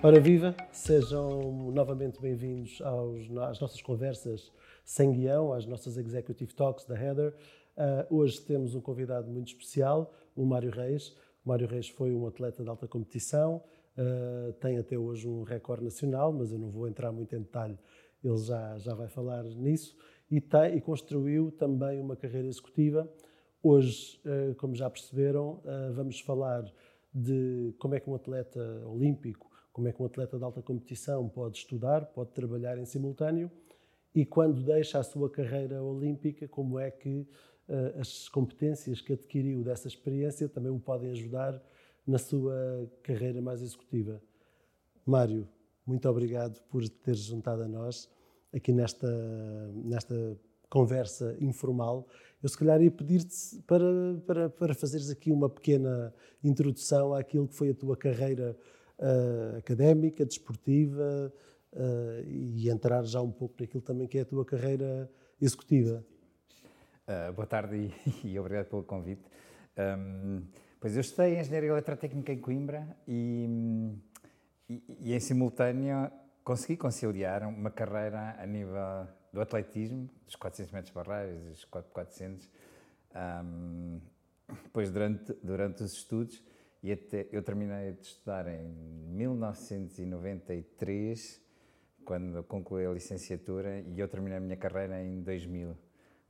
Ora viva, sejam novamente bem-vindos às nossas conversas sem guião, às nossas Executive Talks da Heather. Uh, hoje temos um convidado muito especial, o Mário Reis. O Mário Reis foi um atleta de alta competição, uh, tem até hoje um recorde nacional, mas eu não vou entrar muito em detalhe, ele já, já vai falar nisso. E, tem, e construiu também uma carreira executiva. Hoje, uh, como já perceberam, vamos falar de como é que um atleta olímpico como é que um atleta de alta competição pode estudar, pode trabalhar em simultâneo e quando deixa a sua carreira olímpica, como é que uh, as competências que adquiriu dessa experiência também o podem ajudar na sua carreira mais executiva. Mário, muito obrigado por teres juntado a nós aqui nesta, nesta conversa informal. Eu se calhar ia pedir-te para, para, para fazeres aqui uma pequena introdução àquilo que foi a tua carreira uh, académica, desportiva uh, e entrar já um pouco naquilo também que é a tua carreira executiva. Uh, boa tarde e, e, obrigado pelo convite. Um, pois eu estudei Engenharia Eletrotécnica em Coimbra e, e, e, em simultâneo consegui conciliar uma carreira a nível do atletismo, dos 400 metros barreiros, dos 400, um, depois durante, durante os estudos e até, eu terminei de estudar em 1993, quando concluí a licenciatura, e eu terminei a minha carreira em 2000.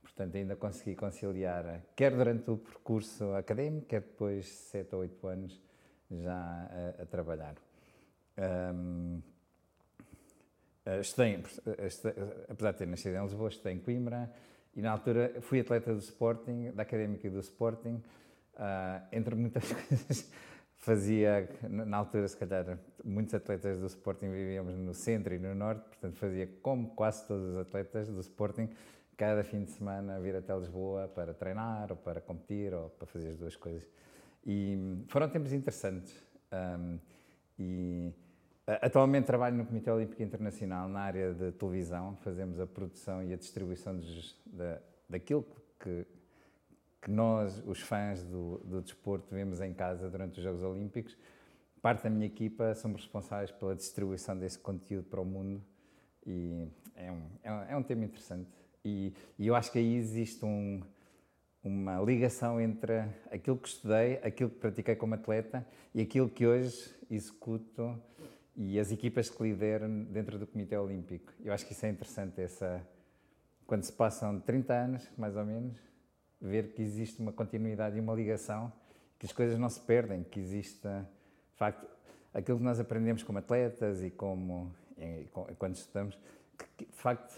Portanto, ainda consegui conciliar, quer durante o percurso académico, quer depois de 7 ou 8 anos já a, a trabalhar. Um, estudei, estudei, apesar de ter nascido em Lisboa, estudei em Coimbra e na altura fui atleta do Sporting, da Académica e do Sporting, Uh, entre muitas coisas, fazia, na altura, se calhar, muitos atletas do Sporting vivíamos no centro e no norte, portanto, fazia como quase todos os atletas do Sporting, cada fim de semana vir até Lisboa para treinar, ou para competir, ou para fazer as duas coisas. E foram tempos interessantes. Um, e atualmente trabalho no Comitê Olímpico Internacional na área de televisão, fazemos a produção e a distribuição dos, da, daquilo que que nós, os fãs do, do desporto, vemos em casa durante os Jogos Olímpicos. Parte da minha equipa somos responsáveis pela distribuição desse conteúdo para o mundo e é um, é um, é um tema interessante. E, e, eu acho que aí existe um, uma ligação entre aquilo que estudei, aquilo que pratiquei como atleta e aquilo que hoje executo e as equipas que lidero dentro do Comitê Olímpico. Eu acho que isso é interessante, essa, quando se passam 30 anos, mais ou menos, ver que existe uma continuidade e uma ligação, que as coisas não se perdem, que existe, de facto, aquilo que nós aprendemos como atletas e como e, quando estudamos, que, de facto,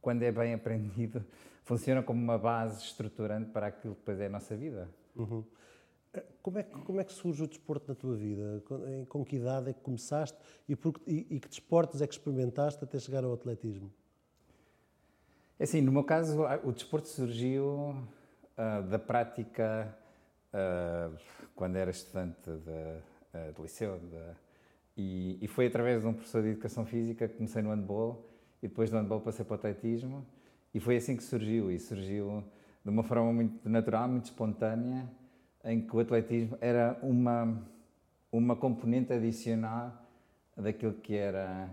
quando é bem aprendido, funciona como uma base estruturante para aquilo que depois é a nossa vida. Uhum. Como é, que, como é que surge o desporto na tua vida? Com, com que idade é que começaste e, por, e, e que desportos é que experimentaste até chegar ao atletismo? É assim, no meu caso, o desporto surgiu uh, da prática uh, quando era estudante de, uh, de liceu. De, e, e, foi através de um professor de educação física que comecei no handball e depois do handball passei para o atletismo e foi assim que surgiu. E surgiu de uma forma muito natural, muito espontânea, em que o atletismo era uma, uma componente adicional daquilo que era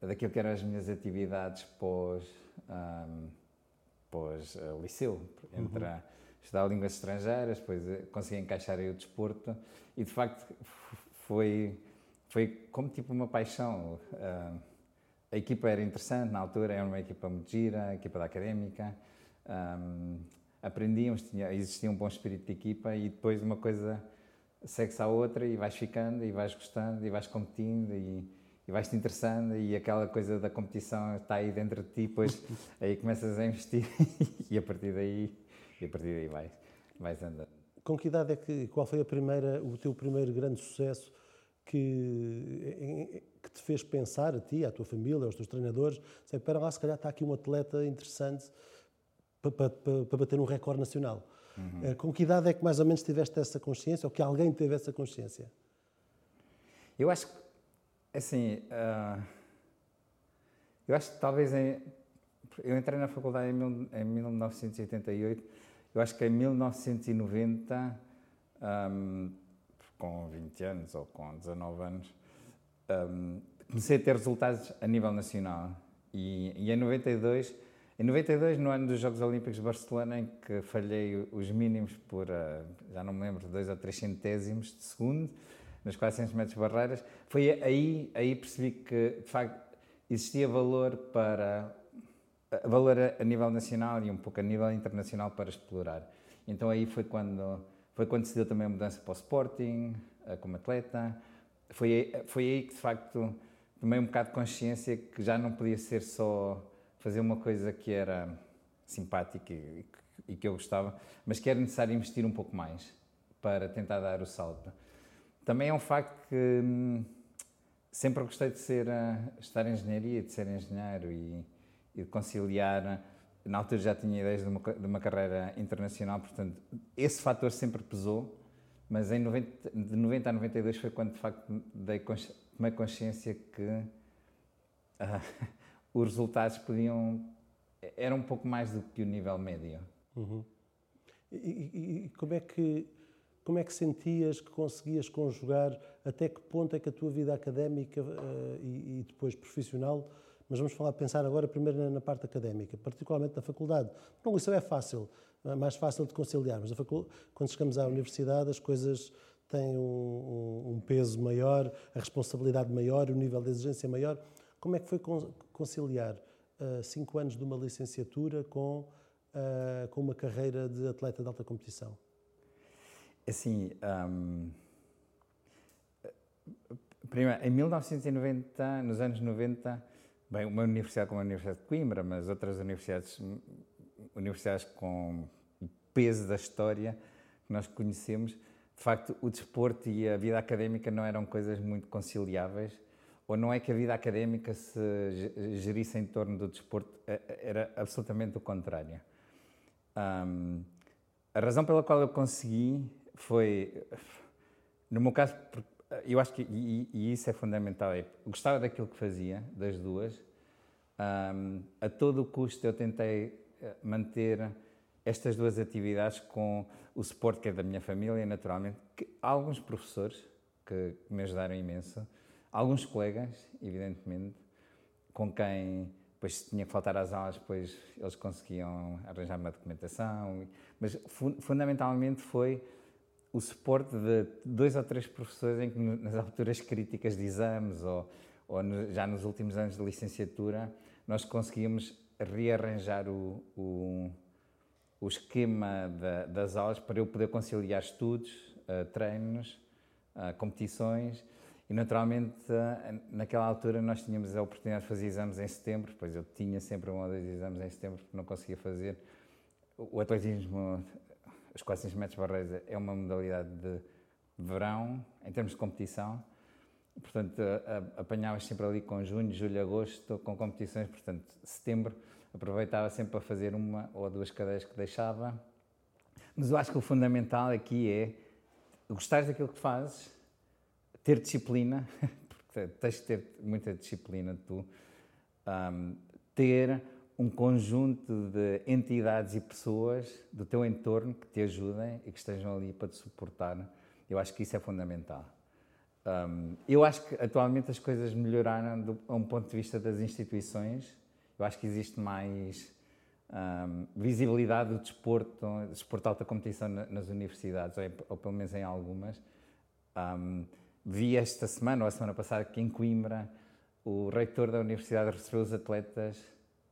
daquilo que eram as minhas atividades pós um, pós-liceu, entre uhum. estudar línguas estrangeiras, depois eh, consegui encaixar aí o desporto e de facto foi, foi como tipo uma paixão. Uh, a equipa era interessante na altura, era uma equipa muito gira, a equipa da académica. Um, aprendíamos, tinha, existia um bom espírito de equipa e depois uma coisa segue-se à outra e vais ficando e vais gostando e vais competindo e e vais-te interessando e aquela coisa da competição está aí dentro de ti, depois aí começas a investir e a partir daí, e a partir daí vais, vais andando. Com que idade é que, qual foi a primeira, o teu primeiro grande sucesso que, que te fez pensar a ti, à tua família, aos teus treinadores, sei, para lá, se calhar está aqui um atleta interessante para, para, para bater um recorde nacional. Uhum. Eh, com que idade é que mais ou menos tiveste essa consciência, ou que alguém teve essa consciência? Eu acho que assim, uh, eu acho que talvez em, eu entrei na faculdade em, mil, em 1988, eu acho que em 1990, um, com 20 anos ou com 19 anos, um, comecei a ter resultados a nível nacional. E, e, em 92, em 92, no ano dos Jogos Olímpicos de Barcelona, em que falhei os mínimos por, uh, já não me lembro, dois ou três centésimos de segundo, nas 400 metros barreiras, foi aí, aí percebi que, de facto, existia valor para valor a nível nacional e um pouco a nível internacional para explorar. Então aí foi quando foi quando se deu também a mudança para o Sporting, eh, como atleta. Foi foi aí que de facto tomei um bocado de consciência que já não podia ser só fazer uma coisa que era simpática e, e que eu gostava, mas que era necessário investir um pouco mais para tentar dar o salto. Também é um facto que hum, sempre gostei de ser, uh, estar em engenharia, de ser engenheiro e, e de conciliar. Na altura já tinha ideias de uma, de uma carreira internacional, portanto, esse fator sempre pesou, mas em 90, de 90 a 92 foi quando de facto dei, tomei consciência que uh, os resultados podiam. eram um pouco mais do que o nível médio. Uhum. E, e, e como é que como é que sentias que conseguias conjugar, até que ponto é que a tua vida académica uh, e, e, depois profissional, mas vamos falar, pensar agora primeiro na, na, parte académica, particularmente na faculdade. Não, isso é fácil, é mais fácil de conciliar, mas quando chegamos à universidade as coisas têm um, um, peso maior, a responsabilidade maior, o nível de exigência maior. Como é que foi conciliar uh, cinco anos de uma licenciatura com, uh, com uma carreira de atleta de alta competição? Assim, um, primeiro, em 1990, nos anos 90, bem, uma universidade como a Universidade de Coimbra, mas outras universidades, universidades com o peso da história que nós conhecemos, de facto, o desporto e a vida académica não eram coisas muito conciliáveis, ou não é que a vida académica se gerisse em torno do desporto, era absolutamente o contrário. Um, a razão pela qual eu consegui foi, no meu caso, eu acho que, e, e isso é fundamental, é, gostava daquilo que fazia, das duas, um, a todo o custo eu tentei eh, manter estas duas atividades com o suporte que é da minha família, naturalmente, que, alguns professores que me ajudaram imenso, alguns colegas, evidentemente, com quem depois se tinha que faltar às aulas, depois eles conseguiam arranjar uma documentação, mas fundamentalmente foi o suporte de dois ou três professores em que nas alturas críticas de exames ou, ou no, já nos últimos anos de licenciatura nós conseguimos rearranjar o, o, o esquema da, das aulas para eu poder conciliar estudos, uh, treinos, uh, competições e naturalmente uh, naquela altura nós tínhamos a oportunidade de fazer exames em setembro, pois eu tinha sempre um ou dois exames em setembro porque não conseguia fazer. O atletismo os 400 metros barreiras é uma modalidade de verão, em termos de competição. Portanto, apanhavas sempre ali com junho, julho, agosto, com competições. Portanto, setembro, aproveitava sempre para fazer uma ou duas cadeias que deixava. Mas eu acho que o fundamental aqui é gostares daquilo que fazes, ter disciplina, porque tens de ter muita disciplina tu, um, ter um conjunto de entidades e pessoas do teu entorno que te ajudem e que estejam ali para te suportar. Eu acho que isso é fundamental. Um, eu acho que atualmente as coisas melhoraram do, a um ponto de vista das instituições. Eu acho que existe mais um, visibilidade do desporto, desporto de alta competição nas universidades, ou, ou, pelo menos em algumas. Um, vi esta semana, ou a semana passada, que em Coimbra o reitor da universidade recebeu os atletas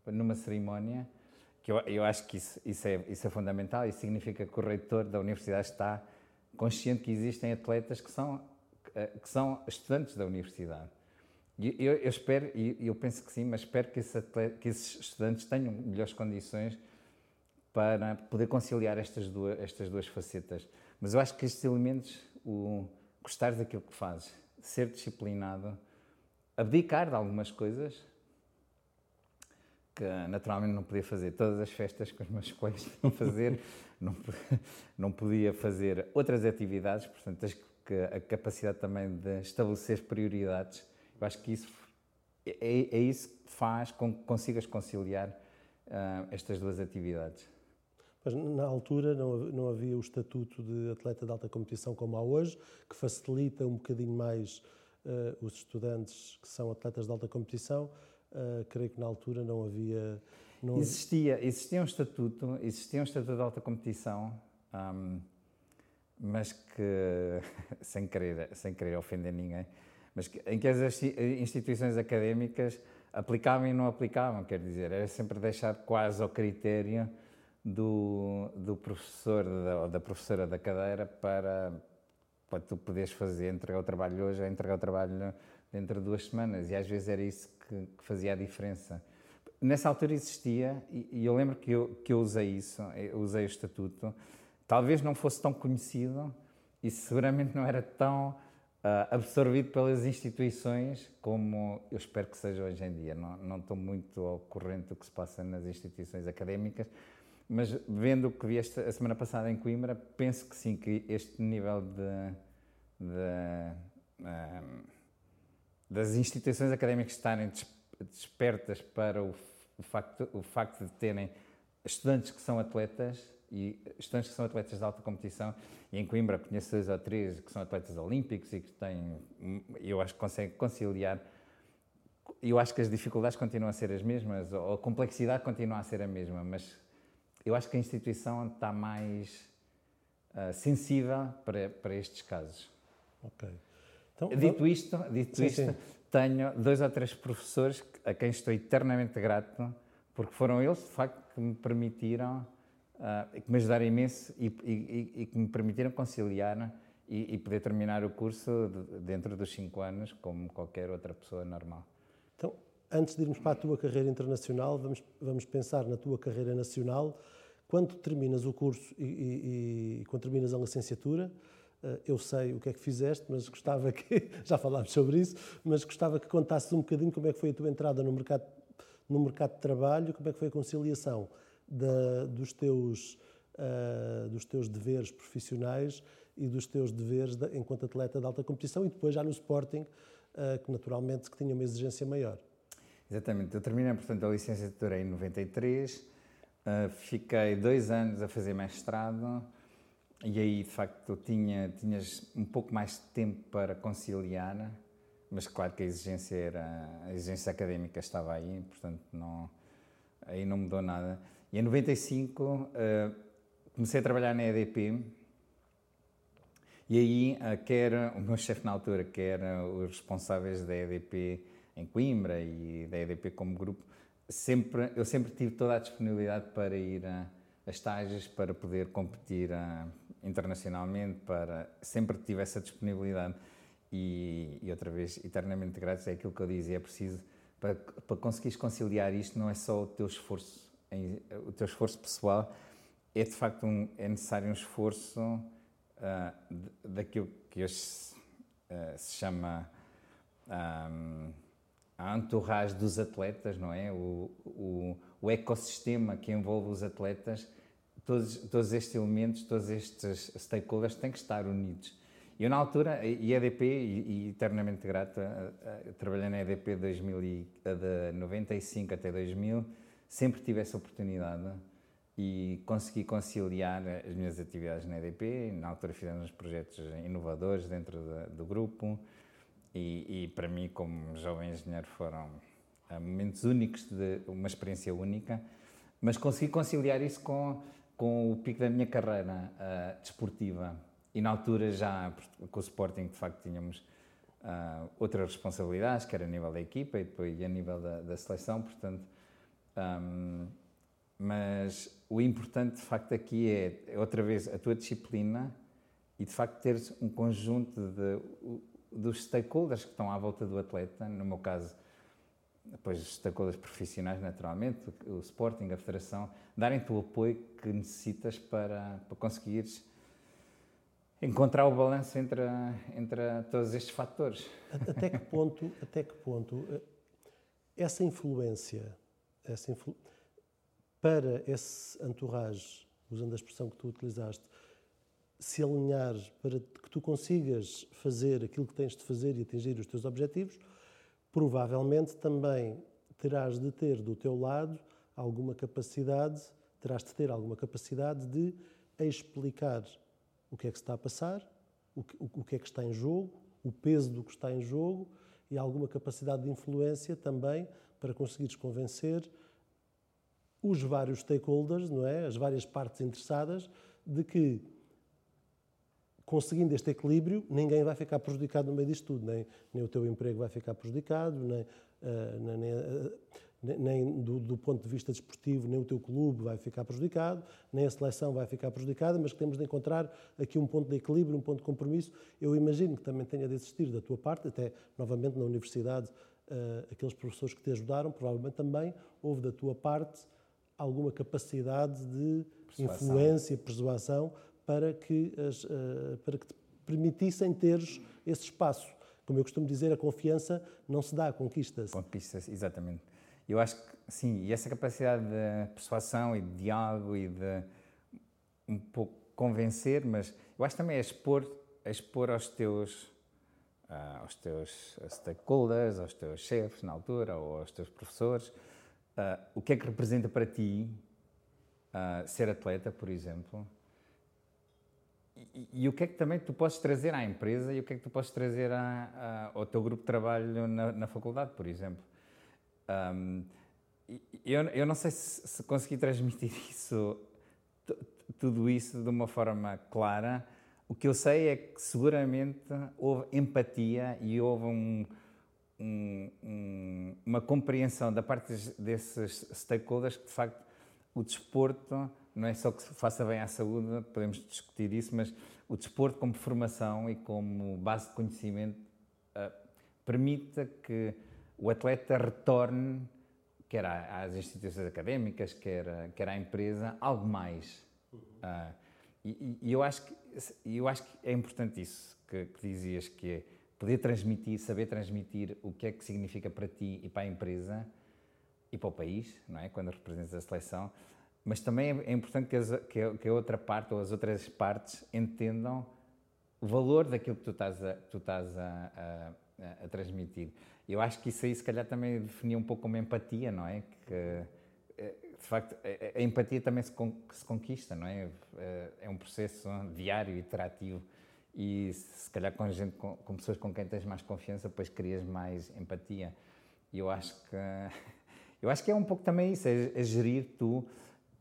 numa cerimónia, que eu, eu acho que isso, isso, é, isso é fundamental, isso significa que o reitor da universidade está consciente que existem atletas que são, que são estudantes da universidade. E eu, eu espero, e eu penso que sim, mas espero que, esse atleta, que esses estudantes tenham melhores condições para poder conciliar estas duas, estas duas facetas. Mas eu acho que estes elementos, o gostar daquilo que fazes, ser disciplinado, abdicar de algumas coisas, naturalmente não podia fazer todas as festas que os meus colegas podiam fazer, não, não podia fazer outras atividades, portanto, tens que a capacidade também de estabelecer prioridades. Eu acho que isso é, é isso que faz com que consigas conciliar uh, estas duas atividades. Mas na altura não, não havia o estatuto de atleta de alta competição como há hoje, que facilita um bocadinho mais os estudantes que são atletas de alta competição, creio que na altura não havia. Não... Existia, existia um estatuto, existia um estatuto de alta competição, um, mas que, sem querer, sem querer ofender ninguém, mas que, em que as instituições académicas aplicavam e não aplicavam, quer dizer, era sempre deixar quase ao critério do, do professor ou da professora da cadeira para, para tu poderes fazer, entregar o trabalho hoje ou entregar o trabalho dentro de duas semanas, e às vezes era isso que, que fazia a diferença. Nessa altura existia, e, e eu lembro que eu, que eu usei isso, eu usei o estatuto, talvez não fosse tão conhecido e seguramente não era tão uh, absorvido pelas instituições como eu espero que seja hoje em dia. Não, não estou muito ao corrente do que se passa nas instituições académicas, mas vendo o que vi esta, a semana passada em Coimbra, penso que sim, que este nível de, de um, das instituições académicas estarem despertas para o, o, facto, o facto de terem estudantes que são atletas e estudantes que são atletas de alta competição, e em Coimbra conheço dois ou três que são atletas olímpicos e que têm, eu acho que conseguem conciliar. Eu acho que as dificuldades continuam a ser as mesmas, ou a complexidade continua a ser a mesma, mas eu acho que a instituição está mais uh, sensível para, para estes casos. Ok. Então, dito isto, dito sim, isto sim. tenho dois ou três professores a quem estou eternamente grato, porque foram eles, de facto, que me permitiram uh, que me ajudaram imenso e, e, e, que me permitiram conciliar e, e, poder terminar o curso de, dentro dos cinco anos, como qualquer outra pessoa normal. Então, antes de irmos para a tua carreira internacional, vamos, vamos pensar na tua carreira nacional. Quando terminas o curso e, quando terminas a licenciatura, eu sei o que é que fizeste, mas gostava que, já falámos sobre isso, mas gostava que contasses um bocadinho como é que foi a tua entrada no mercado, no mercado de trabalho, como é que foi a conciliação da, dos, teus, uh, dos teus deveres profissionais e dos teus deveres de, enquanto atleta de alta competição e depois já no Sporting, uh, que naturalmente que tinha uma exigência maior. Exatamente. Eu terminei, portanto, a licenciatura em 93, uh, fiquei dois anos a fazer mestrado e aí, de facto, tinha, tinhas um pouco mais de tempo para conciliar, mas claro que a exigência, era, a exigência académica estava aí, portanto, não, aí não mudou nada. E em 95 uh, eh, comecei a trabalhar na EDP e aí uh, quer o meu chefe na altura, quer os responsáveis da EDP em Coimbra e da EDP como grupo, sempre, eu sempre tive toda a disponibilidade para ir a, a estágios, para poder competir internacionalmente, para sempre tive essa disponibilidade. E, e, outra vez, eternamente gratos, é aquilo que eu dizia, é preciso, para, para conseguires conciliar isto, não é só o teu esforço o teu esforço pessoal é de facto um, é necessário um esforço uh, daquilo que hoje uh, se chama um, a entourage dos atletas, não é? O, o, o, ecossistema que envolve os atletas, todos, todos estes elementos, todos estes stakeholders têm que estar unidos. Eu, na altura, e EDP, e, eternamente grato, uh, trabalhei na EDP 2000 e, de 95 até 2000, sempre tive essa oportunidade e consegui conciliar as minhas atividades na EDP. Na altura fizemos projetos inovadores dentro do grupo e, e, para mim, como jovem engenheiro, foram eh, momentos únicos, de uma experiência única, mas consegui conciliar isso com, com o pico da minha carreira uh, desportiva. E na altura já, com o Sporting, de facto, tínhamos uh, outras responsabilidades, que era a nível da equipa e depois a nível da, da seleção, portanto um, mas o importante, de facto, aqui é, outra vez, a tua disciplina e, de facto, teres um conjunto de, dos stakeholders que estão à volta do atleta, no meu caso, depois os stakeholders profissionais, naturalmente, o Sporting, a Federação, darem-te o apoio que necessitas para, para conseguires encontrar o balanço entre, entre todos estes fatores. Até que ponto, até que ponto eh, essa influência essa para esse entourage, usando a expressão que tu utilizaste, se alinhar para que tu consigas fazer aquilo que tens de fazer e atingir os teus objetivos, provavelmente também terás de ter do teu lado alguma capacidade, terás de ter alguma capacidade de explicar o que é que está a passar, o que, o que é que está em jogo, o peso do que está em jogo e alguma capacidade de influência também para conseguires convencer os vários stakeholders, não é? as várias partes interessadas, de que conseguindo este equilíbrio, ninguém vai ficar prejudicado no meio disto tudo, nem, nem o teu emprego vai ficar prejudicado, nem, uh, nem, uh, nem do, do, ponto de vista desportivo, nem o teu clube vai ficar prejudicado, nem a seleção vai ficar prejudicada, mas que temos de encontrar aqui um ponto de equilíbrio, um ponto de compromisso. Eu imagino que também tenha de existir da tua parte, até novamente na universidade, uh, aqueles professores que te ajudaram, provavelmente também houve da tua parte alguma capacidade de persuasão. influência, persuasão, para que, as, uh, para que te permitissem teres esse espaço. Como eu costumo dizer, a confiança não se dá, conquista-se. Conquista-se, exatamente. Eu acho que, sim, e essa capacidade de persuasão e de diálogo e de um pouco convencer, mas eu acho também é expor, é expor aos teus, uh, aos teus stakeholders, aos teus chefes na altura, ou aos teus professores, uh, o que é que representa para ti uh, ser atleta, por exemplo, e, o que é que também tu podes trazer à empresa e o que é que tu podes trazer à, à, ao teu grupo de trabalho na, na faculdade, por exemplo. Um, eu, eu não sei se, se consegui transmitir isso, tudo isso de uma forma clara. O que eu sei é que seguramente houve empatia e houve um, um, um, uma compreensão da parte desses stakeholders que, de facto, o desporto não é só que faça bem à saúde, podemos discutir isso, mas o desporto como formação e como base de conhecimento uh, permita que o atleta retorne quer às instituições académicas, quer, quer à empresa, algo mais. Uh, e, e, eu, acho que, eu acho que é importante isso que, que, dizias, que é poder transmitir, saber transmitir o que é que significa para ti e para a empresa e para o país, não é? Quando representas a seleção. Mas também é, é importante que, as, que, a, que a outra parte ou as outras partes entendam o valor daquilo que tu estás a, tu estás a, a, a transmitir. Eu acho que isso aí, se calhar, também definia um pouco como empatia, não é? Que, eh, de facto, a, empatia também se, con, se, conquista, não é? Eh, é um processo diário, iterativo. E se calhar com, gente, com, com pessoas com quem tens mais confiança, depois crias mais empatia. E eu acho que, eu acho que é um pouco também isso, é, é gerir tu,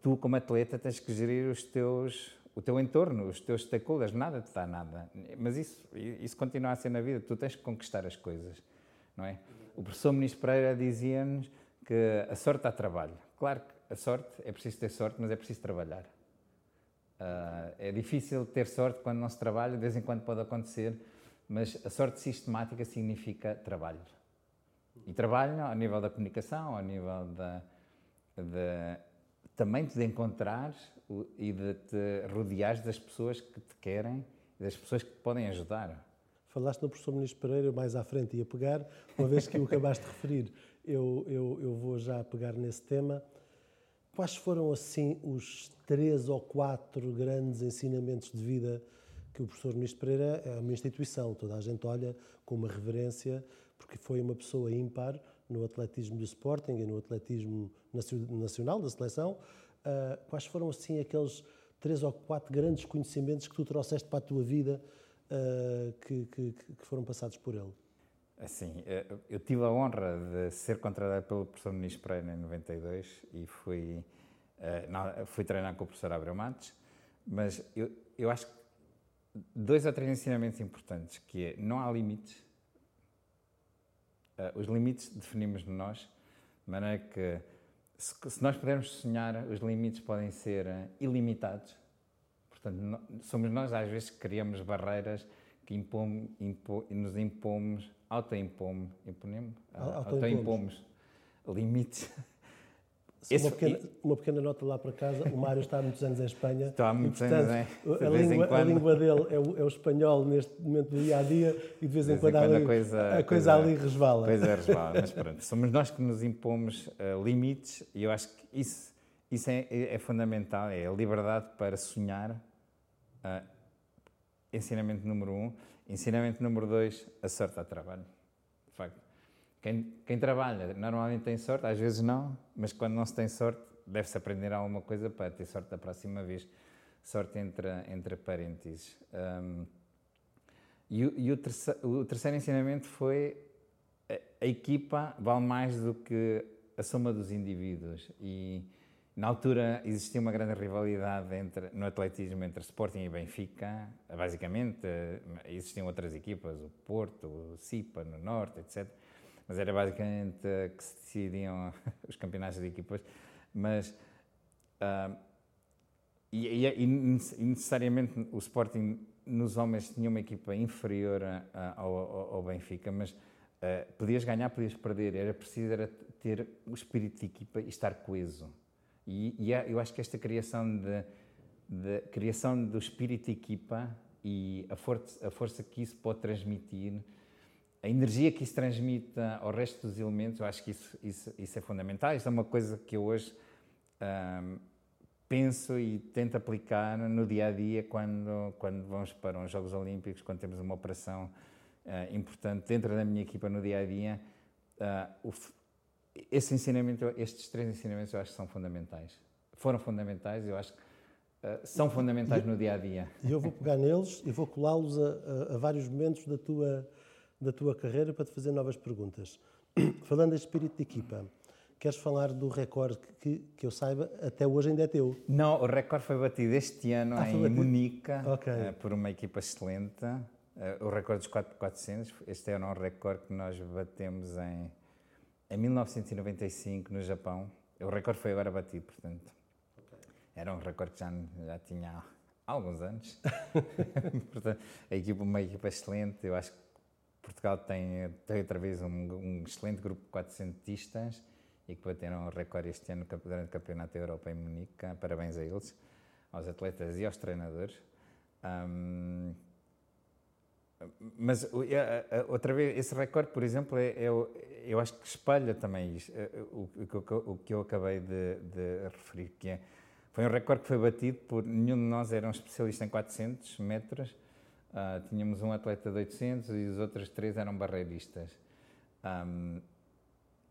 tu como atleta tens que gerir os teus o teu entorno, os teus stakeholders, nada te dá nada. Mas isso, isso continua a ser na vida, tu tens que conquistar as coisas não é? O professor Ministro Pereira dizia-nos que a sorte dá trabalho. Claro que a sorte, é preciso ter sorte, mas é preciso trabalhar. Uh, é difícil ter sorte quando não se trabalha, de vez em quando pode acontecer, mas a sorte sistemática significa trabalho. E trabalho ao nível da comunicação, ao nível da, de, também de encontrar e de te rodear das pessoas que te querem e das pessoas que te podem ajudar. Falaste no professor Ministro Pereira, mais à frente ia pegar, uma vez que o acabaste de referir, eu, eu, eu vou já pegar nesse tema. Quais foram, assim, os três ou quatro grandes ensinamentos de vida que o professor Ministro Pereira é uma instituição, toda a gente olha com uma reverência, porque foi uma pessoa ímpar no atletismo do Sporting e no atletismo nacional da seleção. Uh, quais foram, assim, aqueles três ou quatro grandes conhecimentos que tu trouxeste para a tua vida uh, que, que, que, foram passados por ele? Assim, eh, eu tive a honra de ser contratado pelo professor Ministro Pereira em 92 e fui, uh, fui treinar com o professor Abreu Matos, mas eu, eu acho que dois ou três ensinamentos importantes, que é, não há limites, os limites definimos nós, de maneira que se, nós pudermos sonhar, os limites podem ser ilimitados, Portanto, somos nós às vezes que criamos barreiras que impomos, impo, nos impomos, autoimpomos, imponemos, autoimpomos limites. Esse, uma, pequena, uma, pequena, nota lá para casa, o Mário está há muitos anos em Espanha. Estou há muitos e, portanto, anos, é? A língua, a língua, dele é o, é o, espanhol neste momento do dia a dia e de vez em, quando, quando, a, coisa, a coisa, ali resvala. Pois é, resvala, mas pronto, somos nós que nos impomos uh, limites e eu acho que isso, isso é, é, é fundamental, é a liberdade para sonhar Uh, ensinamento número um. Ensinamento número dois, a sorte a trabalho. De facto, quem, quem, trabalha normalmente tem sorte, às vezes não, mas quando não se tem sorte, deve-se aprender alguma coisa para ter sorte da próxima vez. Sorte entre, entre parênteses. Um, E, e o, terceiro, o, terceiro, ensinamento foi a, a, equipa vale mais do que a soma dos indivíduos. E na altura existia uma grande rivalidade entre, no atletismo entre Sporting e Benfica, basicamente. Existiam outras equipas, o Porto, o Cipa no Norte, etc. Mas era basicamente que se decidiam os campeonatos de equipas. Mas. Uh, e, e, e, necessariamente o Sporting nos homens tinha uma equipa inferior a, ao, ao, Benfica, mas uh, podias ganhar, podias perder, era preciso era ter o espírito de equipa e estar coeso. E, e é, eu acho que esta criação de, de, criação do espírito de equipa e a a força que isso pode transmitir, a energia que isso transmite ao resto dos elementos, eu acho que isso, isso, isso é fundamental. Isto é uma coisa que eu hoje penso e tento aplicar no dia a dia quando, quando vamos para os Jogos Olímpicos, quando temos uma operação uh, importante dentro da minha equipa no dia a dia. O, esse ensinamento, estes três ensinamentos eu acho que são fundamentais. Foram fundamentais, eu acho que uh, são fundamentais no dia a dia. E eu vou pegar neles e vou colá-los a, a, a, vários momentos da tua, da tua carreira para te fazer novas perguntas. Falando de espírito de equipa, Queres falar do recorde que, que eu saiba, até hoje ainda é teu? Não, o recorde foi batido este ano ah, em Munique okay. uh, por uma equipa excelente. Uh, o recorde dos 400, este ano é um recorde que nós batemos em, em 1995 no Japão. O recorde foi agora batido, portanto. Okay. Era um recorde que já, já tinha há alguns anos. portanto, a equipa, uma equipa excelente. Eu acho que Portugal tem, tem outra vez um, um excelente grupo de 400 e que bateram o recorde este ano durante o Campeonato da Europa em Munique. Parabéns a eles, aos atletas e aos treinadores. Um, mas outra vez, esse recorde, por exemplo, é, é, eu acho que espelha também isto, é, o, o, o, que eu acabei de, de, referir, que é, foi um recorde que foi batido por nenhum de nós era um especialista em 400 metros, uh, tínhamos um atleta de 800 e os outros três eram barreiristas. Um,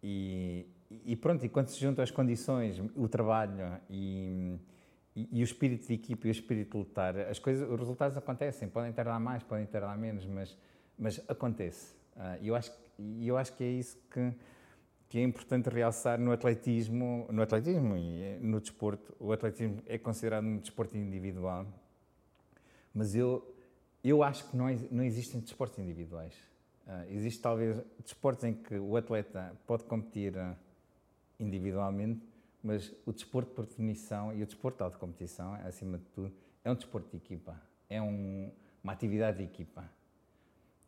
e, e pronto, e quando se juntam as condições, o trabalho e, e, e, o espírito de equipe e o espírito de lutar, as coisas, os resultados acontecem, podem tardar mais, podem tardar menos, mas, mas acontece. Uh, e eu acho, eu acho que é isso que, que é importante realçar no atletismo, no atletismo e no desporto. O atletismo é considerado um desporto individual, mas eu, eu acho que não, não existem desportos individuais. Uh, existe talvez desportos em que o atleta pode competir uh, individualmente, mas o desporto por definição e o desporto de competição, acima de tudo, é um desporto de equipa, é um, uma atividade de equipa.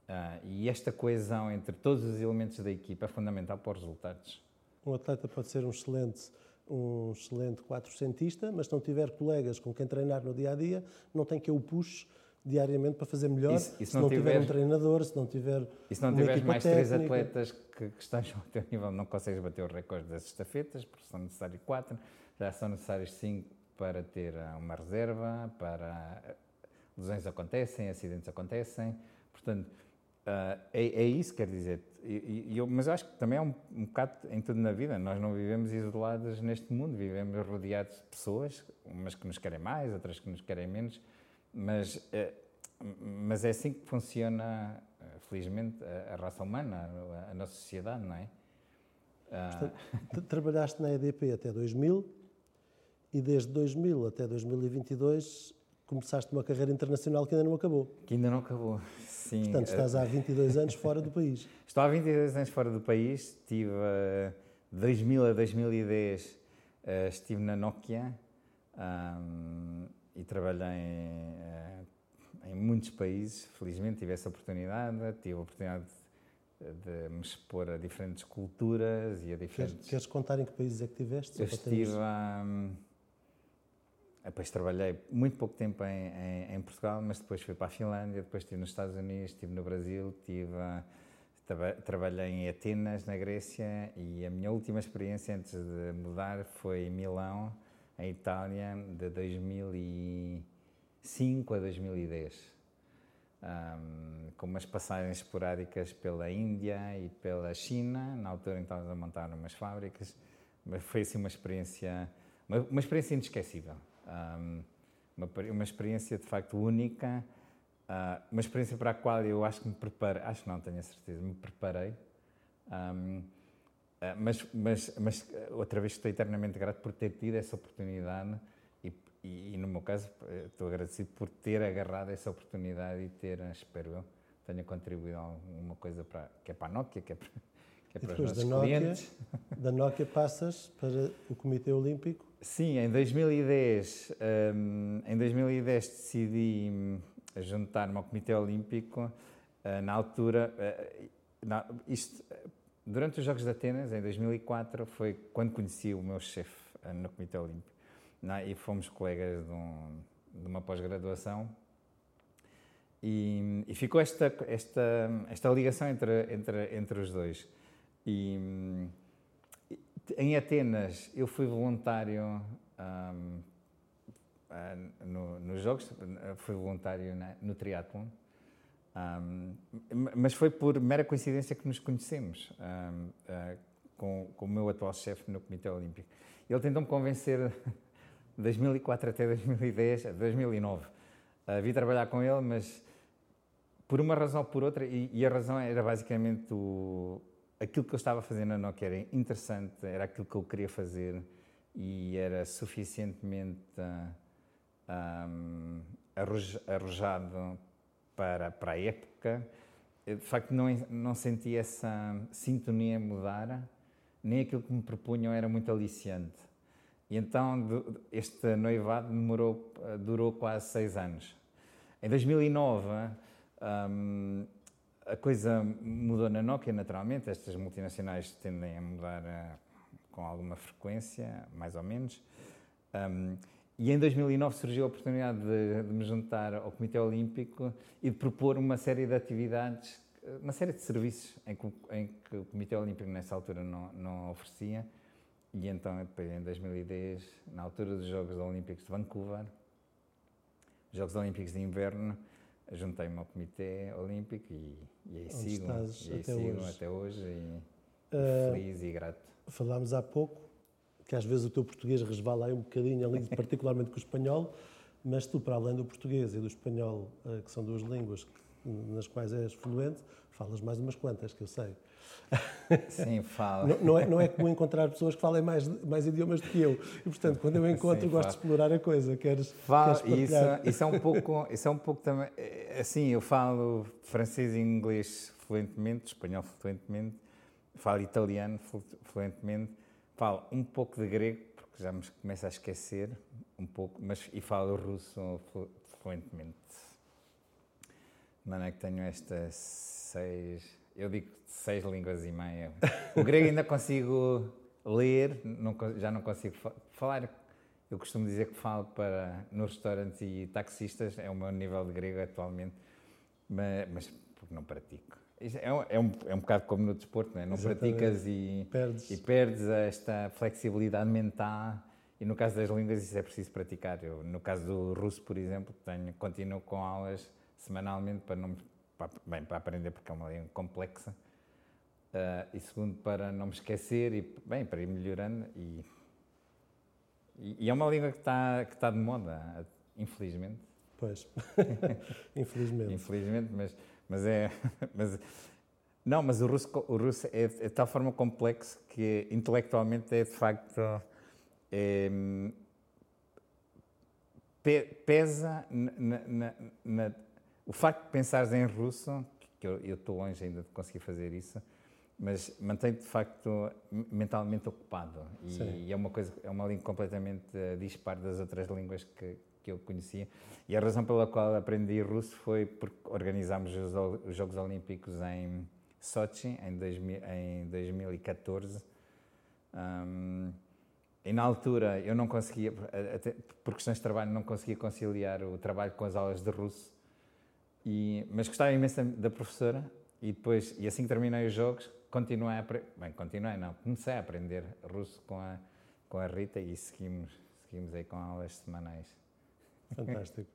Uh, e esta coesão entre todos os elementos da equipa é fundamental para os resultados. Um atleta pode ser um excelente um excelente quatrocentista, mas se não tiver colegas com quem treinar no dia a dia, não tem que eu puxe diariamente para fazer melhor. Se, não, não, tiver um treinador, se não tiver. E se não tiveres mais técnica, três atletas que, que estejam ao teu nível, não consegues bater o recorde das estafetas, porque são necessários quatro, já são necessários cinco para ter uma reserva, para. Lesões acontecem, acidentes acontecem, portanto. Uh, é, é, isso, quer dizer. E, e eu, mas eu acho que também é um, um bocado em tudo na vida. Nós não vivemos isolados neste mundo, vivemos rodeados de pessoas, umas que nos querem mais, outras que nos querem menos mas, eh, mas é assim que funciona, eh, felizmente, a, raça humana, a, nossa sociedade, não é? Portanto, trabalhaste na EDP até 2000 e desde 2000 até 2022 começaste uma carreira internacional que ainda não acabou. Que ainda não acabou, sim. Portanto, estás há 22 anos fora do país. Estou há 22 anos fora do país. Estive de 2000 a 2010 eh, estive na Nokia e trabalhei em, eh, em, muitos países. Felizmente tive essa oportunidade, tive a oportunidade de, de me expor a diferentes culturas e a diferentes... Queres, queres contar em que países é que tiveste? Eu estive... Um, depois trabalhei muito pouco tempo em, em, em, Portugal, mas depois fui para a Finlândia, depois estive nos Estados Unidos, estive no Brasil, estive, trabalhei em Atenas, na Grécia, e a minha última experiência antes de mudar foi em Milão, em Itália de 2005 a 2010, um, com umas passagens esporádicas pela Índia e pela China, na altura estávamos a montar umas fábricas, mas foi assim uma experiência, uma, uma experiência inesquecível, um, uma, uma, experiência de facto única, Uh, uma experiência para a qual eu acho que me preparei, acho que não tenho a certeza, me preparei. Um, mas, mas, mas outra vez estou eternamente grato por ter tido essa oportunidade e, e, e, no meu caso estou agradecido por ter agarrado essa oportunidade e ter, espero eu, tenha contribuído alguma coisa para, que é para a Nokia, que é para, que é para os nossos da Nokia, clientes. Da Nokia passas para o Comitê Olímpico? Sim, em 2010, um, em 2010 decidi juntar-me ao Comitê Olímpico. Uh, na altura, uh, na, isto, durante os Jogos de Atenas, em 2004, foi quando conheci o meu chefe uh, no Comitê Olímpico. Na, e fomos colegas de, um, de uma pós-graduação. E, e, ficou esta, esta, esta ligação entre, entre, entre os dois. E, em Atenas, eu fui voluntário um, no, nos Jogos, fui voluntário na, no triatlon. Um, mas foi por mera coincidência que nos conhecemos um, uh, com, com, o meu atual chefe no Comitê Olímpico. Ele tentou-me convencer de 2004 até 2010, 2009. Uh, vi trabalhar com ele, mas por uma razão ou por outra, e, e a razão era basicamente o, aquilo que eu estava fazendo na Nokia era interessante, era aquilo que eu queria fazer e era suficientemente um, arrojado para, para a época. De facto, não, não senti essa sintonia mudar, nem aquilo que me propunham era muito aliciante. E então este noivado demorou, durou quase seis anos. Em 2009, um, a coisa mudou na Nokia, naturalmente. Estas multinacionais tendem a mudar uh, com alguma frequência, mais ou menos. Um, e em 2009 surgiu a oportunidade de, de, me juntar ao Comitê Olímpico e de propor uma série de atividades, uma série de serviços em que, em que o Comitê Olímpico nessa altura não, não oferecia. E então, depois, em 2010, na altura dos Jogos Olímpicos de Vancouver, Jogos Olímpicos de Inverno, juntei-me ao Comitê Olímpico e, e aí sigo, e aí até, sigo hoje. até hoje e uh, feliz e grato. Falámos há pouco que às vezes o teu português resvala aí um bocadinho, ali, particularmente com o espanhol, mas tu, para além do português e do espanhol, uh, que são duas línguas nas quais és fluente, falas mais umas quantas, que eu sei. Sim, falo. Não, não, é, não é comum encontrar pessoas que falem mais, mais idiomas do que eu. E, portanto, quando eu encontro, Sim, gosto de explorar a coisa. Queres, falo, queres isso, isso, é um pouco, isso é um pouco também... É, assim, eu falo francês e inglês fluentemente, espanhol fluentemente, falo italiano fluentemente, falo um pouco de grego, porque já me começo a esquecer um pouco, mas e falo russo fluentemente. De maneira que tenho estas seis eu digo seis línguas e meia. O grego ainda consigo ler, não, já não consigo falar. Eu costumo dizer que falo para nos restaurantes e taxistas, é o meu nível de grego atualmente, mas, mas não pratico. É um, é, um, é um bocado como no desporto, não, é? não praticas e perdes. e perdes esta flexibilidade mental. E no caso das línguas, isso é preciso praticar. Eu, no caso do russo, por exemplo, tenho, continuo com aulas semanalmente para não para, bem, para aprender porque é uma língua complexa, uh, e segundo, para não me esquecer e, bem, para ir melhorando. E, e, e é uma língua que está, que está de moda, infelizmente. Pois, infelizmente. infelizmente, mas, mas é... Mas, não, mas o russo, o russo é, é de tal forma complexo que intelectualmente é de facto... É, pesa na, na, na, o facto de pensares em russo, que eu, eu estou longe ainda de conseguir fazer isso, mas mantém de facto mentalmente ocupado. E, é uma coisa é uma língua completamente uh, dispar das outras línguas que, que eu conhecia. E a razão pela qual aprendi russo foi porque organizámos os, os Jogos Olímpicos em Sochi em, 2000, em 2014 um, e na altura eu não conseguia até por questões de trabalho não conseguia conciliar o trabalho com as aulas de russo. E, mas gostava imenso da professora. E depois, e assim que terminei os jogos, continuei a bem, continuei não, comecei a aprender russo com a, com a Rita e seguimos, seguimos aí com aulas semanais. Fantástico.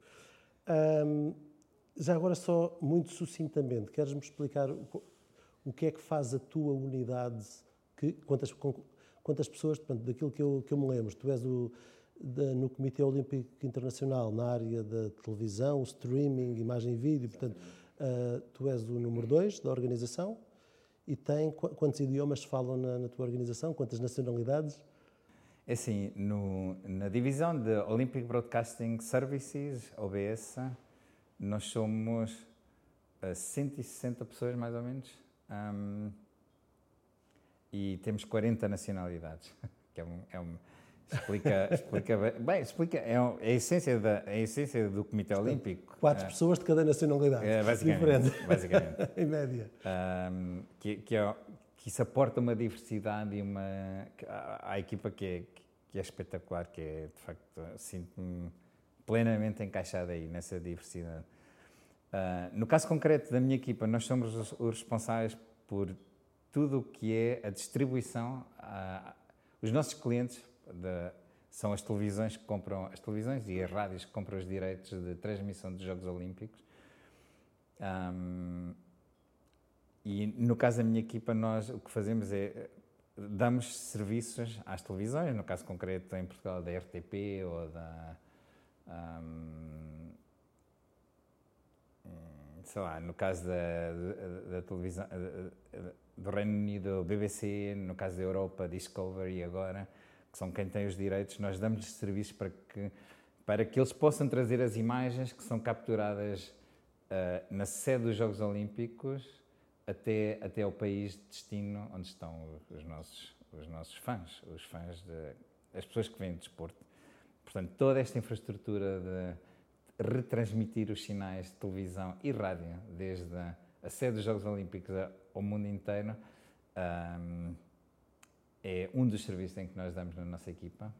já agora só muito sucintamente, queres-me explicar o, o, que é que faz a tua unidade, que, quantas, quantas pessoas, portanto, daquilo que eu, que eu me lembro, tu és o no Comitê Olímpico Internacional na área da televisão, streaming, imagem e vídeo. Portanto, uh, tu és o número 2 da organização e tem quantos idiomas falam na, na, tua organização? Quantas nacionalidades? É assim, no, na divisão de Olympic Broadcasting Services, OBS, nós somos uh, eh, 160 pessoas mais ou menos um, e temos 40 nacionalidades, que é um, é um Explica, explica bem, explica, é, a, essência da, é a essência do Comitê Olímpico. Quatro é, pessoas de cada nacionalidade. É, basicamente. Diferente. basicamente. em média. Um, que, que, é, que isso aporta uma diversidade e uma. À, à equipa que é, que é espetacular, que é, de facto, sinto-me plenamente encaixado aí, nessa diversidade. Uh, no caso concreto da minha equipa, nós somos os, os responsáveis por tudo o que é a distribuição. Uh, os nossos clientes são as televisões que compram, as televisões e as rádios que compram os direitos de transmissão dos Jogos Olímpicos. Um, e no caso da minha equipa, nós o que fazemos é damos serviços às televisões, no caso concreto em Portugal da RTP ou da. Um, sei lá, no caso da, da, da televisão do Reino Unido, BBC, no caso da Europa, Discovery agora que são quem tem os direitos, nós damos-lhes serviços para que, para que eles possam trazer as imagens que são capturadas uh, na sede dos Jogos Olímpicos até, até ao país de destino onde estão os nossos, os nossos fãs, os fãs, de, as pessoas que vêm de desporto. Portanto, toda esta infraestrutura de retransmitir os sinais de televisão e rádio, desde a, a sede dos Jogos Olímpicos ao mundo inteiro, um, ehm, é um dos serviços em que nós damos na nossa equipa.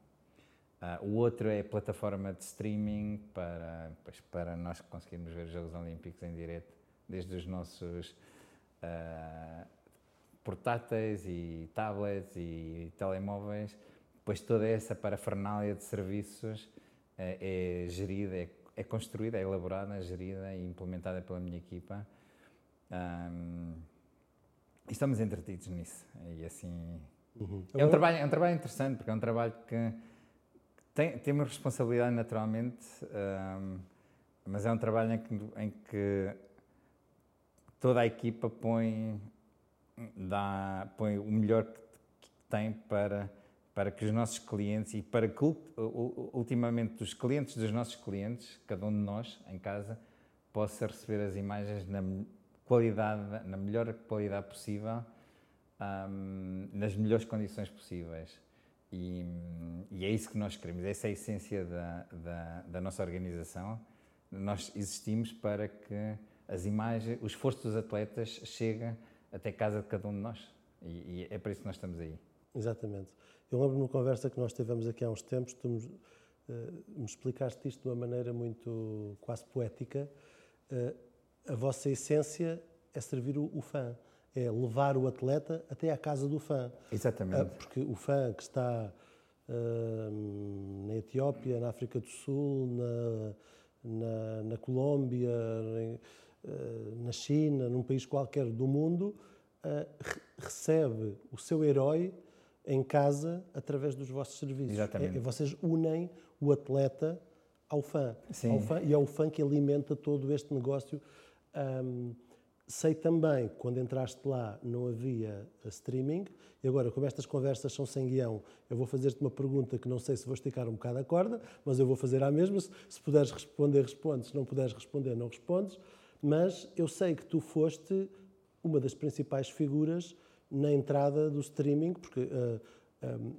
Uh, o outro é plataforma de streaming para, pois, para nós conseguirmos ver os Jogos Olímpicos em direto, desde os nossos uh, portáteis e tablets e telemóveis. Depois toda essa parafernália de serviços uh, é gerida, é, é, construída, é elaborada, gerida e implementada pela minha equipa. Um, e estamos entretidos nisso. E assim Uhum. É, um trabalho, é um trabalho interessante, porque é um trabalho que tem, tem uma responsabilidade naturalmente, um, mas é um trabalho em que, em que, toda a equipa põe, dá, põe o melhor que, que tem para, para que os nossos clientes e para que ultimamente os clientes dos nossos clientes, cada um de nós em casa, possa receber as imagens na qualidade, na melhor qualidade possível um, nas melhores condições possíveis. E, e, é isso que nós queremos, essa é a essência da, da, da, nossa organização. Nós existimos para que as imagens, o esforço dos atletas chegue até casa de cada um de nós. E, e é para isso que nós estamos aí. Exatamente. Eu lembro-me de uma conversa que nós tivemos aqui há uns tempos, tu me, uh, me explicaste isto de uma maneira muito quase poética. Uh, a vossa essência é servir o, o fã é levar o atleta até à casa do fã. Exatamente. Ah, porque o fã que está uh, na Etiópia, na África do Sul, na, na, na Colômbia, em, uh, na China, num país qualquer do mundo, uh, recebe o seu herói em casa através dos vossos serviços. Exatamente. É, vocês unem o atleta ao fã, ao fã, e é o fã que alimenta todo este negócio. Um, Sei também, quando entraste lá, não havia streaming, e agora, como estas conversas são sem guião, eu vou fazer-te uma pergunta que não sei se vou esticar um bocado a corda, mas eu vou fazer à mesma. Se puderes responder, respondes. Se não puderes responder, não respondes. Mas eu sei que tu foste uma das principais figuras na entrada do streaming, porque uh, eh, um,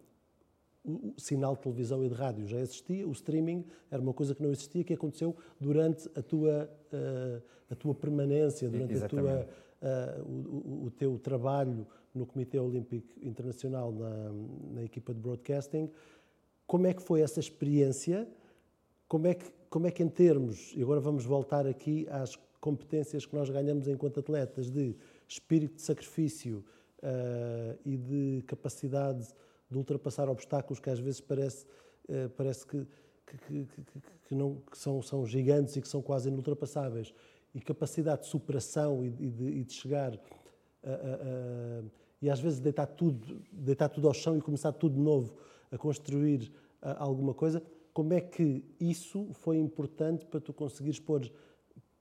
o sinal de televisão e de rádio já existia, o streaming era uma coisa que não existia, que aconteceu durante a tua, uh, a tua permanência, durante a tua, uh, o, o, teu trabalho no Comitê Olímpico Internacional na, na, equipa de broadcasting. Como é que foi essa experiência? Como é que, como é que em termos, e agora vamos voltar aqui às competências que nós ganhamos enquanto atletas de espírito de sacrifício uh, e de capacidade de ultrapassar obstáculos que às vezes parece, uh, parece que, que, que, que, não, são, são gigantes e que são quase inultrapassáveis. E capacidade de superação e de, e de chegar a, a, a, e às vezes deitar tudo, deitar tudo ao chão e começar tudo de novo, a construir alguma coisa. Como é que isso foi importante para tu conseguires pôr,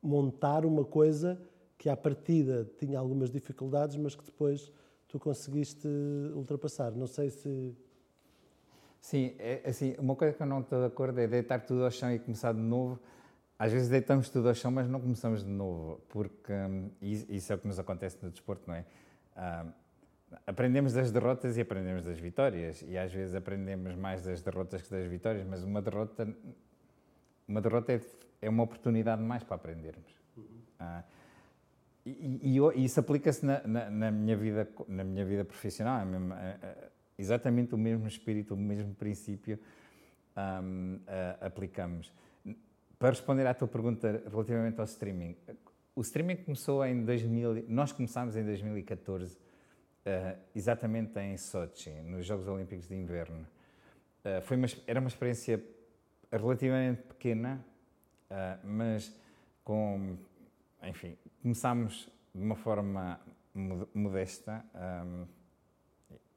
montar uma coisa que à partida tinha algumas dificuldades, mas que depois tu conseguiste ultrapassar? Não sei se Sim, é, assim, uma coisa que eu não estou de acordo é deitar tudo ao chão e começar de novo. Às vezes deitamos tudo ao chão, mas não começamos de novo, porque hum, isso é o que nos acontece no desporto, não é? Hum, aprendemos das derrotas e aprendemos das vitórias, e às vezes aprendemos mais das derrotas que das vitórias, mas uma derrota, uma derrota é, é uma oportunidade mais para aprendermos. Uhum. Uh, e, e, e, isso aplica-se na, na, na, minha vida, na minha vida profissional. É mesmo, exatamente o mesmo espírito, o mesmo princípio um, uh, aplicamos. Para responder à tua pergunta relativamente ao streaming, o streaming começou em 2000, nós começámos em 2014, uh, exatamente em Sochi, nos Jogos Olímpicos de Inverno. Uh, foi uma, era uma experiência relativamente pequena, uh, mas com, enfim, começámos de uma forma modesta, um,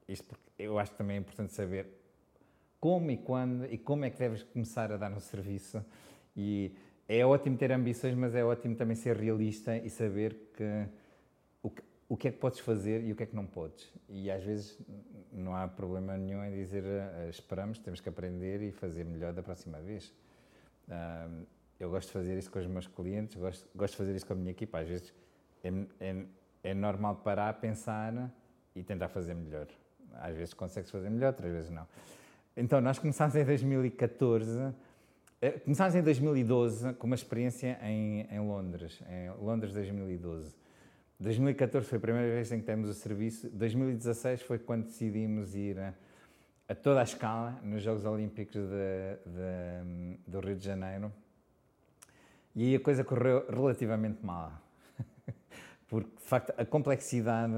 isto porque eu acho que também é importante saber como e quando e como é que deves começar a dar um serviço. E é ótimo ter ambições, mas é ótimo também ser realista e saber que o, que o que é que podes fazer e o que é que não podes. E às vezes não há problema nenhum em dizer uh, esperamos, temos que aprender e fazer melhor da próxima vez. Uh, eu gosto de fazer isso com os meus clientes, gosto, gosto de fazer isso com a minha equipa. Às vezes é, é, é normal parar, pensar e tentar fazer melhor. Às vezes consegue-se fazer melhor, outras vezes não. Então, nós começámos em 2014, eh, começámos em 2012 com uma experiência em, em Londres, em Londres 2012. 2014 foi a primeira vez em que temos o serviço. 2016 foi quando decidimos ir a, a toda a escala nos Jogos Olímpicos de, de, do Rio de Janeiro. E aí a coisa correu relativamente mal. Porque, de facto, a complexidade,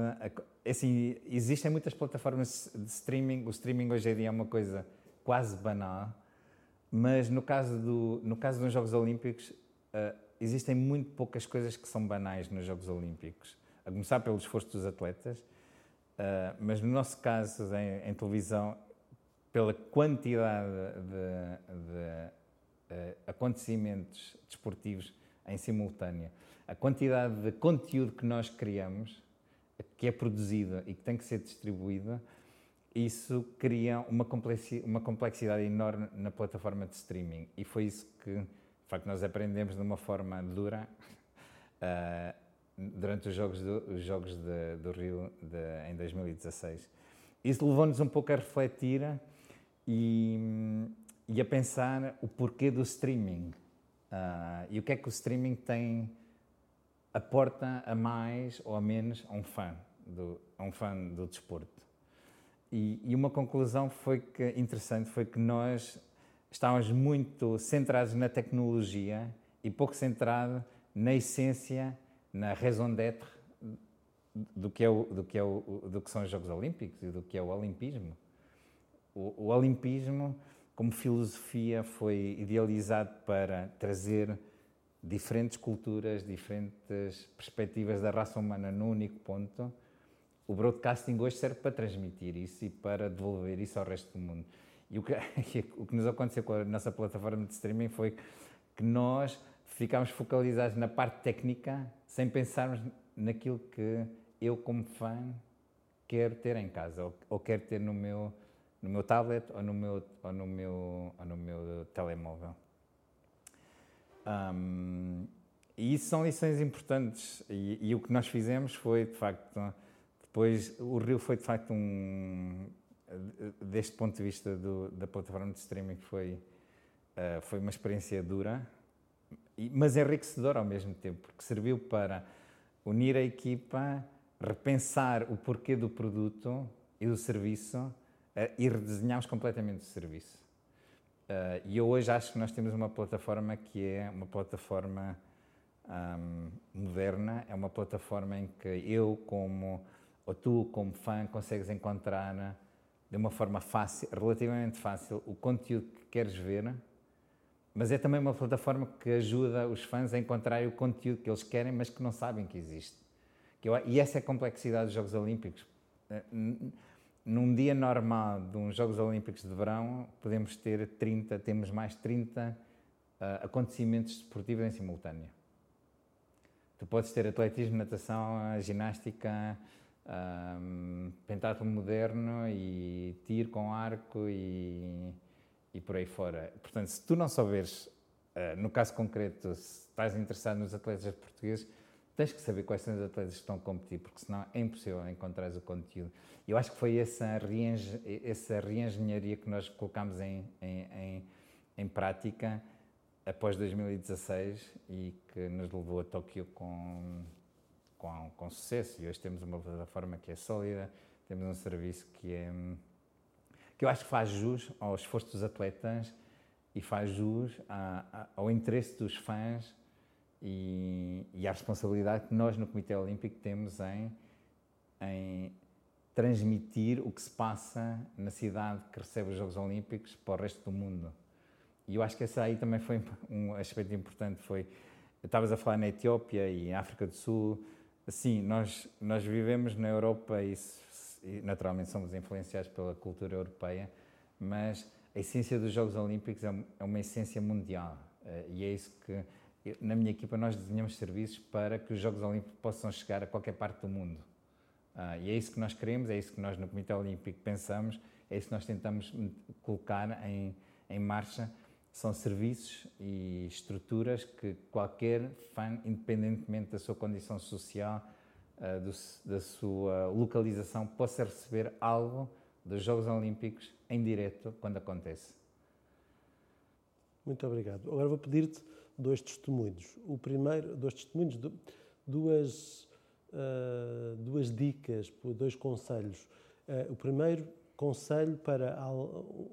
é assim, existem muitas plataformas de streaming, o streaming hoje em dia é uma coisa quase banal, mas no caso, do, no caso dos Jogos Olímpicos, uh, existem muito poucas coisas que são banais nos Jogos Olímpicos. A começar pelo esforço dos atletas, uh, mas no nosso caso, em, em televisão, pela quantidade de, de acontecimentos desportivos em simultânea, a quantidade de conteúdo que nós criamos que é produzida e que tem que ser distribuída, isso cria uma complexidade, uma complexidade enorme na plataforma de streaming. E foi isso que, de facto, nós aprendemos de uma forma dura uh, durante os Jogos do, os jogos de, do Rio de, em 2016. Isso levou-nos um pouco a refletir e, e, a pensar o porquê do streaming. Uh, e o que é que o streaming tem aporta a mais ou a menos a um fã do, a um fã do desporto. E, e, uma conclusão foi que interessante foi que nós estávamos muito centrados na tecnologia e pouco centrados na essência, na raison d'être do que é o, do que é o, do que são os Jogos Olímpicos e do que é o olimpismo. O, o olimpismo, como filosofia, foi idealizado para trazer diferentes culturas, diferentes perspectivas da raça humana num único ponto. O broadcasting hoje serve para transmitir isso e para devolver isso ao resto do mundo. E o que, o que nos aconteceu com a nossa plataforma de streaming foi que nós ficámos focalizados na parte técnica sem pensarmos naquilo que eu, como fã, quero ter em casa ou, ou quero ter no meu, no meu tablet ou no meu, ou no meu, ou no meu telemóvel. Um, e isso são lições importantes. E, e, o que nós fizemos foi, de facto, depois o Rio foi de facto um, deste ponto de vista do, da plataforma de streaming foi uh, foi uma experiência dura, mas enriquecedora ao mesmo tempo, porque serviu para unir a equipa, repensar o porquê do produto e do serviço e redesenharmos completamente o serviço. Uh, e eu hoje acho que nós temos uma plataforma que é uma plataforma um, moderna, é uma plataforma em que eu, como, ou tu, como fã, consegues encontrar de uma forma fácil, relativamente fácil, o conteúdo que queres ver, mas é também uma plataforma que ajuda os fãs a encontrar o conteúdo que eles querem, mas que não sabem que existe. E essa é a complexidade dos Jogos Olímpicos. Num dia normal de uns Jogos Olímpicos de Verão, podemos ter 30, temos mais 30 uh, acontecimentos esportivos em simultâneo. Tu podes ter atletismo, natação, ginástica, um, pentatlo moderno e tiro com arco e, e por aí fora. Portanto, se tu não souberes, uh, no caso concreto, se estás interessado nos atletas portugueses, tens que saber quais são os atletas que estão a competir, porque senão é impossível encontrar o conteúdo. Eu acho que foi essa, reengen essa reengenharia que nós colocamos em, em, em, em prática após 2016 e que nos levou a Tóquio com, com, com sucesso. E hoje temos uma plataforma que é sólida, temos um serviço que é que eu acho que faz jus ao esforço dos atletas e faz jus a, a, ao interesse dos fãs e, e responsabilidade que nós no Comitê Olímpico temos em, em transmitir o que se passa na cidade que recebe os Jogos Olímpicos para o resto do mundo. E eu acho que esse aí também foi um aspecto importante. Foi, estavas a falar na Etiópia e África do Sul. Sim, nós, nós vivemos na Europa e, e naturalmente somos influenciados pela cultura europeia, mas a essência dos Jogos Olímpicos é, é uma essência mundial. Eh, e é isso que, na minha equipa, nós desenhamos serviços para que os Jogos Olímpicos possam chegar a qualquer parte do mundo. Ah, e é isso que nós queremos, é isso que nós no Comitê Olímpico pensamos, é isso que nós tentamos colocar em, em marcha são serviços e estruturas que qualquer fã, independentemente da sua condição social, uh, do, da sua localização, possa receber algo dos Jogos Olímpicos em direto quando acontece. Muito obrigado. Agora vou pedir-te dois testemunhos. O primeiro, dois testemunhos, duas, uh, duas dicas, dois conselhos. Uh, o primeiro conselho para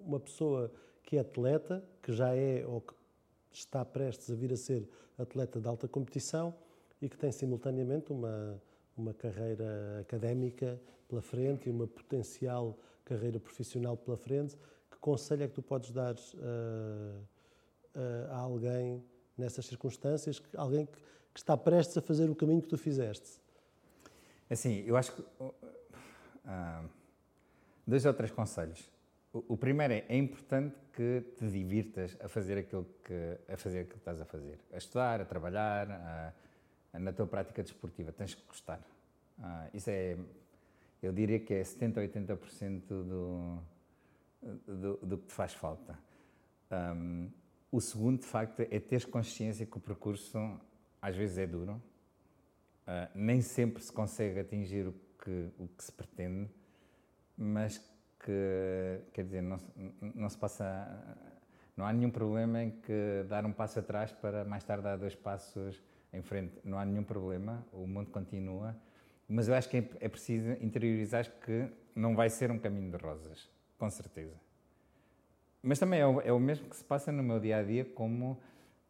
uma pessoa que é atleta, que já é ou que está prestes a vir a ser atleta de alta competição e que tem simultaneamente uma, uma carreira académica pela frente e uma potencial carreira profissional pela frente. Que conselho é que tu podes dar uh, uh, a alguém nessas circunstâncias, alguém que, que, está prestes a fazer o caminho que tu fizeste? Assim, eu acho que. Uh, dois ou três conselhos. O, primeiro é, é importante que te divirtas a fazer aquilo que, a fazer aquilo que estás a fazer. A estudar, a trabalhar, na tua prática desportiva. Tens que gostar. Ah, isso é, eu diria que é 70% ou 80% do, do, do, que te faz falta. Um, o segundo, de facto, é teres consciência que o percurso às vezes é duro, uh, nem sempre se consegue atingir o que, o que se pretende, mas que, quer dizer, não, não se passa. Não há nenhum problema em que dar um passo atrás para mais tarde dar dois passos em frente. Não há nenhum problema, o mundo continua. Mas eu acho que é, é preciso interiorizar que não vai ser um caminho de rosas, com certeza. Mas também é o, é o mesmo que se passa no meu dia a dia como,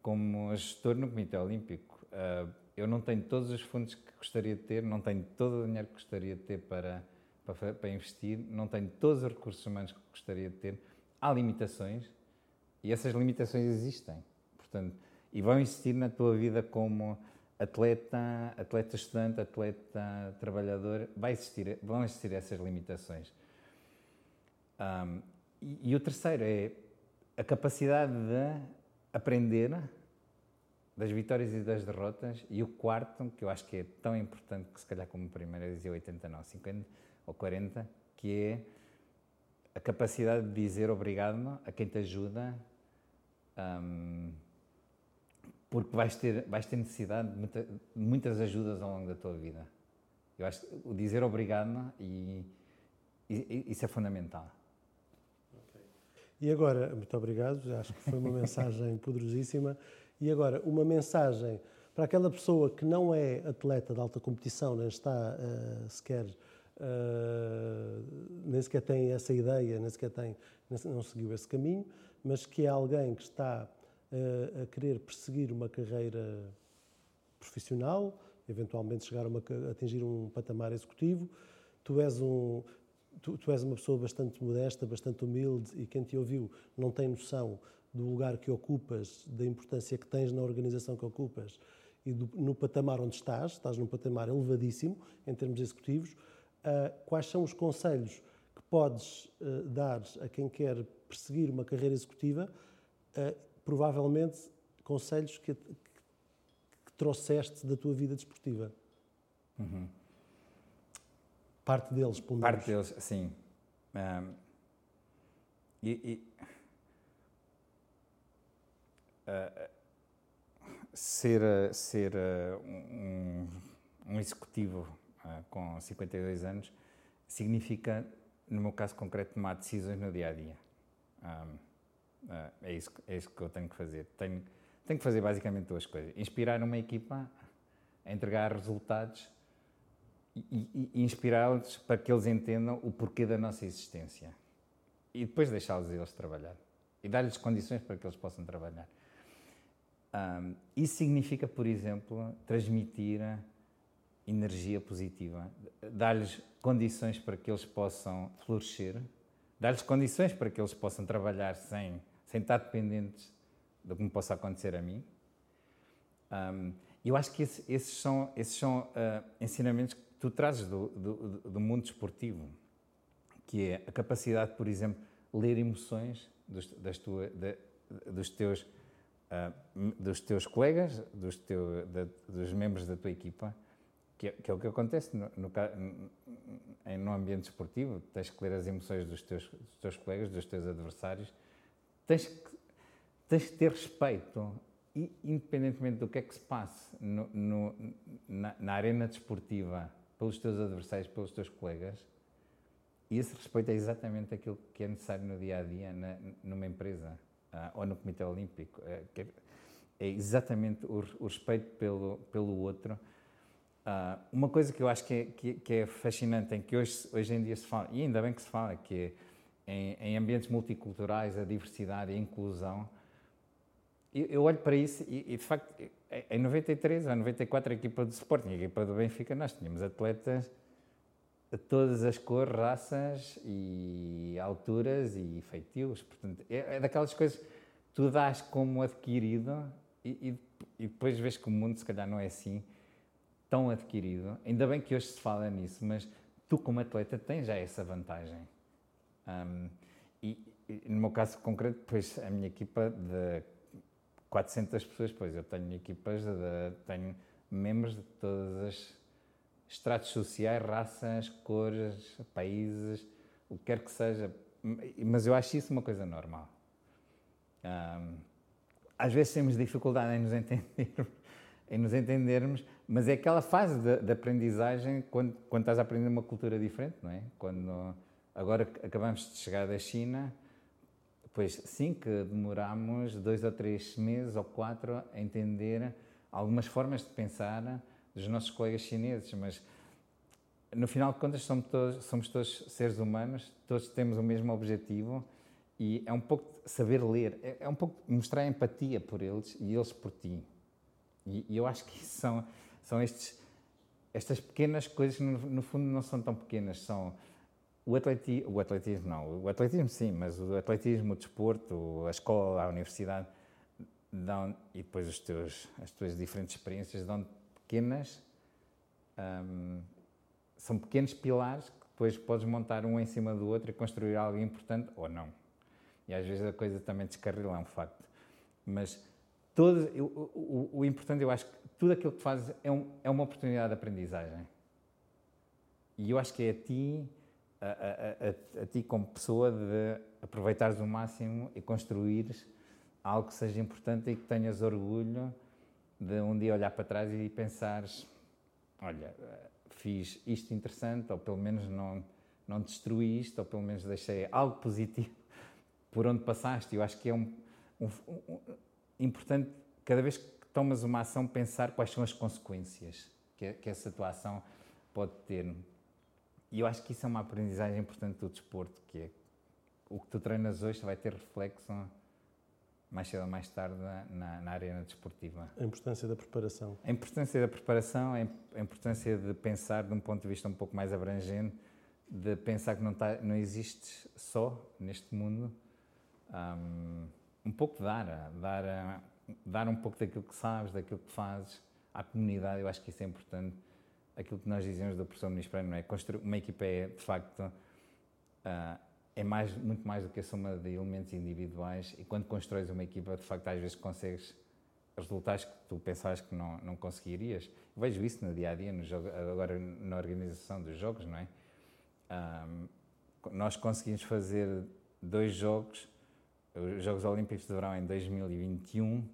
como gestor no Comitê Olímpico. Uh, eu não tenho todos os fundos que gostaria de ter, não tenho todo o dinheiro que gostaria de ter para para, para investir, não tenho todos os recursos humanos que gostaria de ter, há limitações e essas limitações existem. Portanto, e vão existir na tua vida como atleta, atleta estudante, atleta trabalhador, vai existir, vão existir essas limitações. Um, e, e, o terceiro é a capacidade de aprender das vitórias e das derrotas. E o quarto, que eu acho que é tão importante que se calhar como o primeiro eu dizia 89, 50, ou 40, que é a capacidade de dizer obrigado a quem te ajuda, um, porque vais ter, vais ter necessidade de, muita, de, muitas ajudas ao longo da tua vida. Eu acho que o dizer obrigado e, e isso é fundamental. E agora, muito obrigado, acho que foi uma mensagem poderosíssima. E agora, uma mensagem para aquela pessoa que não é atleta de alta competição, nem está uh, sequer uh, nem sequer tem essa ideia, nem sequer tem, não seguiu esse caminho, mas que é alguém que está uh, a querer perseguir uma carreira profissional, eventualmente chegar a, uma, a atingir um patamar executivo. Tu és um, Tu, tu, és uma pessoa bastante modesta, bastante humilde e quem te ouviu não tem noção do lugar que ocupas, da importância que tens na organização que ocupas e do, no patamar onde estás, estás num patamar elevadíssimo em termos executivos. Uh, quais são os conselhos que podes uh, dar a quem quer perseguir uma carreira executiva, uh, provavelmente conselhos que, que, que, trouxeste da tua vida desportiva? Uhum. Parte deles, pelo menos. Parte deles, sim. Um, e, e uh, ser, ser um, um executivo uh, com 52 anos significa, no meu caso concreto, tomar decisões no dia a dia. Um, uh, é, isso, é isso que eu tenho que fazer. Tenho, tenho que fazer basicamente duas coisas: inspirar uma equipa a entregar resultados e, inspirá-los para que eles entendam o porquê da nossa existência. E depois deixá-los eles trabalhar. E dar-lhes condições para que eles possam trabalhar. Um, isso significa, por exemplo, transmitir energia positiva, dar-lhes condições para que eles possam florescer, dar-lhes condições para que eles possam trabalhar sem, sem estar dependentes do que me possa acontecer a mim. Um, eu acho que esse, esses são, esses são uh, ensinamentos que tu trazes do, do, do, mundo esportivo, que é a capacidade, por exemplo, ler emoções dos, das tua, de, dos, teus, uh, dos teus colegas, dos, teu, dos membros da tua equipa, que é, que é o que acontece no, no, no, ambiente esportivo. Tens que ler as emoções dos teus, dos teus colegas, dos teus adversários. Tens que, tens que ter respeito, e, independentemente do que é que se passe no, na, na arena desportiva, pelos teus adversários, pelos teus colegas, e esse respeito é exatamente aquilo que é necessário no dia a dia na, numa empresa uh, ou no Comitê Olímpico. É, é, exatamente o, o, respeito pelo, pelo outro Uh, uma coisa que eu acho que é, que, que é, fascinante, em que hoje, hoje em dia se fala, e ainda bem que se fala, que é em, em ambientes multiculturais, a diversidade e a inclusão, eu, eu olho para isso e, e, de facto, em 93 ou 94, a equipa do Sporting, a equipa do Benfica, nós tínhamos atletas de todas as cores, raças e alturas e feitios. Portanto, é, é daquelas coisas tu dás como adquirido e, e, e depois vês que o mundo se calhar não é assim tão adquirido. Ainda bem que hoje se fala nisso, mas tu, como atleta, tens já essa vantagem. Um, e, e, no meu caso concreto, pois a minha equipa de 400 pessoas, pois eu tenho equipas, de, tenho membros de todas as estratos sociais, raças, cores, países, o que quer que seja. Mas eu acho isso uma coisa normal. Um, às vezes temos dificuldade em nos entender, em nos entendermos, mas é aquela fase de, de, aprendizagem quando, quando estás a aprender uma cultura diferente, não é? Quando agora acabamos de chegar da China, pois sim que demoramos dois ou três meses ou quatro a entender algumas formas de pensar dos nossos colegas chineses, mas no final de contas somos todos, somos todos seres humanos, todos temos o mesmo objetivo e é um pouco saber ler, é, é um pouco mostrar empatia por eles e eles por ti. E, e eu acho que são são estes, estas pequenas coisas que, no, no, fundo, não são tão pequenas. São o o atletismo não, o atletismo sim, mas o atletismo, o desporto, a escola, a universidade, dão, e depois os teus, as tuas diferentes experiências dão pequenas, hum, são pequenos pilares que depois podes montar um em cima do outro e construir algo importante ou não. E às vezes a coisa também descarrila, é um facto. Mas todo, o, o, o importante, eu acho que tudo aquilo que fazes é, um, é uma oportunidade de aprendizagem. E eu acho que é a ti, a, a, a, ti como pessoa, de aproveitares o máximo e construires algo que seja importante e que tenhas orgulho de um dia olhar para trás e pensares: olha, fiz isto interessante, ou pelo menos não, não destruí isto, ou pelo menos deixei algo positivo por onde passaste. Eu acho que é um, um, um importante, cada vez que tomas uma ação, pensar quais são as consequências que, que essa tua ação pode ter. E eu acho que isso é uma aprendizagem importante do desporto, que é o que tu treinas hoje vai ter reflexo mais cedo ou mais tarde na, na arena desportiva. A importância da preparação. A importância da preparação, a importância de pensar de um ponto de vista um pouco mais abrangente, de pensar que não, tá, não existes só neste mundo. Um, um pouco dar, dar dar um pouco daquilo que sabes, daquilo que fazes à comunidade, eu acho que isso é importante. Aquilo que nós dizemos da professor Muniz Pereira, não é? Construir uma equipa é, de facto, uh, é mais, muito mais do que a soma de elementos individuais e quando constróis uma equipa, de facto, às vezes consegues resultados que tu pensavas que não, não conseguirias. Eu vejo isso no dia a dia, no jogo, agora na organização dos jogos, não é? Um, nós conseguimos fazer dois jogos, os Jogos Olímpicos de Verão em 2021,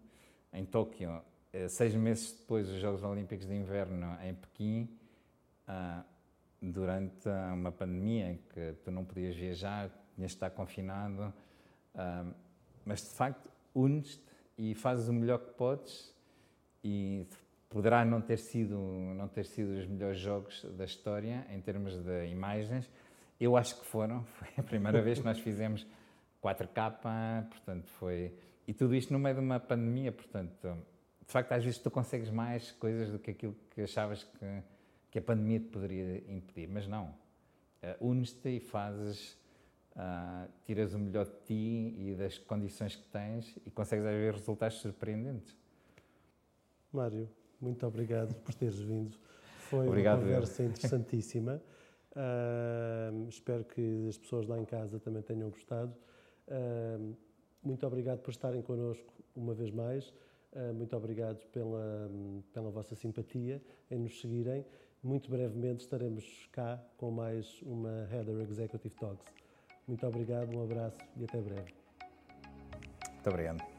em Tóquio, eh, seis meses depois dos Jogos Olímpicos de Inverno em Pequim, uh, durante uma pandemia em que tu não podias viajar, tinhas de estar confinado, uh, mas de facto unes-te e fazes o melhor que podes e poderá não ter sido não ter sido os melhores jogos da história em termos de imagens. Eu acho que foram. Foi a primeira vez que nós fizemos 4K, portanto foi e tudo isto no meio de uma pandemia, portanto, de facto às vezes tu consegues mais coisas do que aquilo que achavas que que a pandemia te poderia impedir, mas não. Uh, Unes-te e fazes Uh, tiras o melhor de ti e das condições que tens e consegues ver resultados surpreendentes. Mário, muito obrigado por teres vindo. Foi obrigado, uma conversa eu. interessantíssima. Uh, espero que as pessoas lá em casa também tenham gostado. Uh, muito obrigado por estarem connosco uma vez mais. muito obrigado pela, pela vossa simpatia em nos seguirem. Muito brevemente estaremos cá com mais uma Header Executive Talks. Muito obrigado, um abraço e até breve. Muito obrigado.